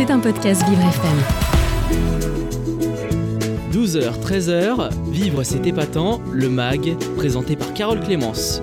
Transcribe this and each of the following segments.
C'est un podcast Vivre FM. 12h, 13h, Vivre c'est épatant, le MAG, présenté par Carole Clémence.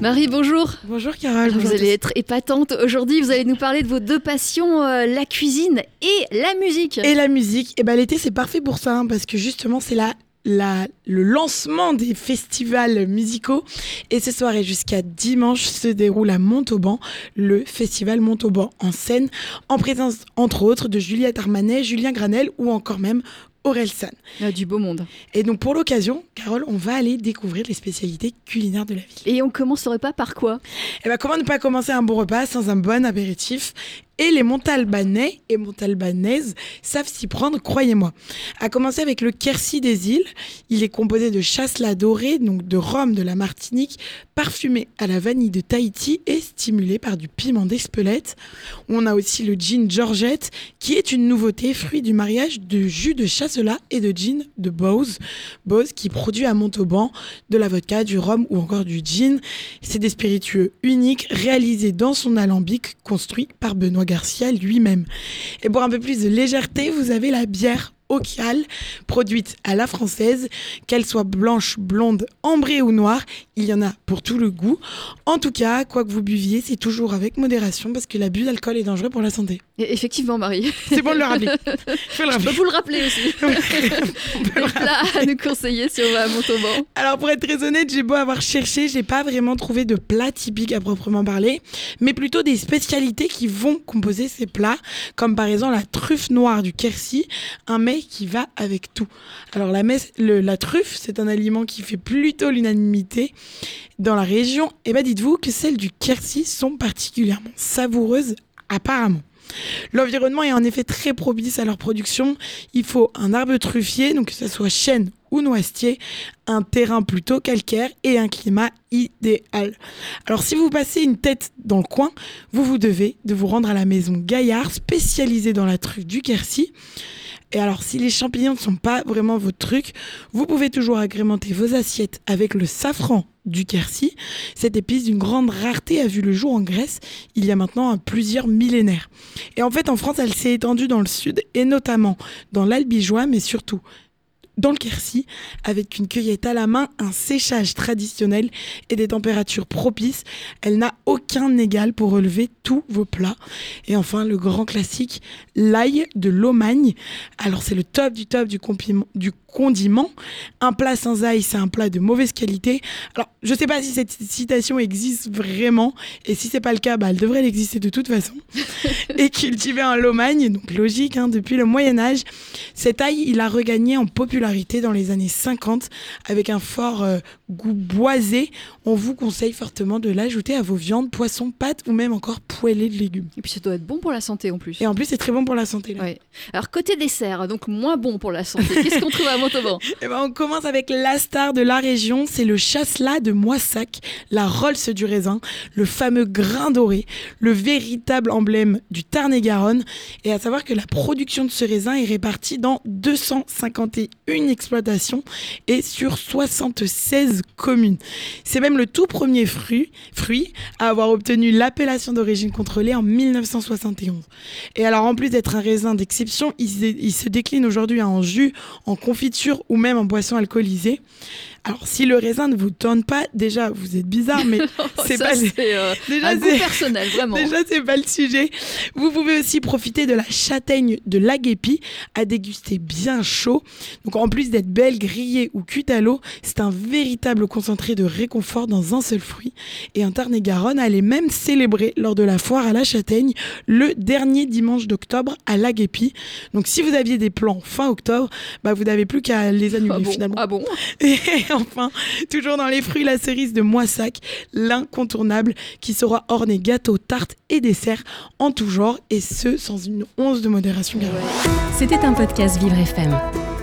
Marie, bonjour. Bonjour Carole. Vous bonjour allez être épatante aujourd'hui. Vous allez nous parler de vos deux passions, euh, la cuisine et la musique. Et la musique, et ben l'été c'est parfait pour ça hein, parce que justement c'est la, la, le lancement des festivals musicaux et ce soir et jusqu'à dimanche se déroule à Montauban le festival Montauban en scène en présence entre autres de Juliette Armanet, Julien Granel ou encore même Aurel San. Ah, du beau monde. Et donc pour l'occasion, Carole, on va aller découvrir les spécialités culinaires de la ville. Et on commencerait pas par quoi? Et ben comment ne pas commencer un bon repas sans un bon apéritif? Et les Montalbanais et Montalbanaises savent s'y prendre, croyez-moi. À commencer avec le Quercy des îles. Il est composé de chasselas doré, donc de rhum de la Martinique, parfumé à la vanille de Tahiti et stimulé par du piment d'Espelette. On a aussi le gin Georgette, qui est une nouveauté, fruit du mariage de jus de chasselas et de gin de Bose. Bose qui produit à Montauban de la vodka, du rhum ou encore du gin. C'est des spiritueux uniques réalisés dans son alambic construit par Benoît Garcia lui-même. Et pour un peu plus de légèreté, vous avez la bière Okial, produite à la française, qu'elle soit blanche, blonde, ambrée ou noire, il y en a pour tout le goût. En tout cas, quoi que vous buviez, c'est toujours avec modération parce que l'abus d'alcool est dangereux pour la santé. Et Effectivement, Marie. C'est bon de le rappeler. Faut le Je peux rappeler. vous le rappeler aussi. On peut le Donc là, à nous conseiller si on va à Montauban. Alors pour être très honnête, j'ai beau avoir cherché, j'ai pas vraiment trouvé de plat typique à proprement parler, mais plutôt des spécialités qui vont composer ces plats, comme par exemple la truffe noire du Quercy, un mets qui va avec tout. Alors la, truffe, c'est un aliment qui fait plutôt l'unanimité dans la région. Et ben dites-vous que celles du Quercy sont particulièrement savoureuses apparemment. L'environnement est en effet très propice à leur production. Il faut un arbre truffier, donc que ce soit chêne ou noisetier, un terrain plutôt calcaire et un climat idéal. Alors si vous passez une tête dans le coin, vous vous devez de vous rendre à la maison Gaillard, spécialisée dans la truffe du Quercy. Et alors, si les champignons ne sont pas vraiment votre truc, vous pouvez toujours agrémenter vos assiettes avec le safran du Quercy. Cette épice d'une grande rareté a vu le jour en Grèce il y a maintenant plusieurs millénaires. Et en fait, en France, elle s'est étendue dans le sud et notamment dans l'Albigeois, mais surtout dans le Quercy, avec une cueillette à la main, un séchage traditionnel et des températures propices. Elle n'a aucun égal pour relever tous vos plats. Et enfin, le grand classique, l'ail de Lomagne. Alors, c'est le top du top du, condiment. Un plat sans ail, c'est un plat de mauvaise qualité. Alors, je sais pas si cette citation existe vraiment. Et si c'est pas le cas, bah, elle devrait exister de toute façon. et cultivé en Lomagne, donc logique, hein, depuis le Moyen-Âge. Cet ail, il a regagné en popularité dans les années 50 avec un fort euh, goût boisé. On vous conseille fortement de l'ajouter à vos viandes, poissons, pâtes ou même encore poêlées de légumes. Et puis ça doit être bon pour la santé en plus. Et en plus, c'est très bon pour la santé. là. Ouais. Alors côté dessert, donc moins bon pour la santé. Qu'est-ce qu'on trouve à Montauban Eh ben, on commence avec la star de la région, c'est le chasselas de Moissac, la Rolls du raisin, le fameux grain doré, le véritable emblème du Tarn-et-Garonne. Et à savoir que la production de ce raisin est répartie dans 251 exploitations et sur 76 communes. C'est même le tout premier fruit, fruit à avoir obtenu l'appellation d'origine contrôlée en 1971. Et alors en plus d'être un raisin d'exception, il, se- il se décline aujourd'hui en jus, en confiture ou même en boisson alcoolisée. Alors si le raisin ne vous tente pas, déjà vous êtes bizarre, mais c'est pas euh, déjà un goût c'est- personnel, vraiment. Déjà, c'est pas le sujet. Vous pouvez aussi profiter de la châtaigne de l'Aguépi à déguster bien chaud. Donc, en plus d'être belle, grillée ou cuite à l'eau, c'est un véritable concentré de réconfort dans un seul fruit. Et un Tarn-et-Garonne allait même célébrer lors de la foire à la châtaigne le dernier dimanche d'octobre à l'Aguépi. Donc, si vous aviez des plans fin octobre, bah, vous n'avez plus qu'à les annuler Ah bon, finalement. ah bon? Et enfin, toujours dans les fruits, la cerise de Moissac, l'incontournable, qui sera ornée gâteau, tarte et dessert en tout genre, et ce, sans une once de modération. C'était un podcast Vivre FM.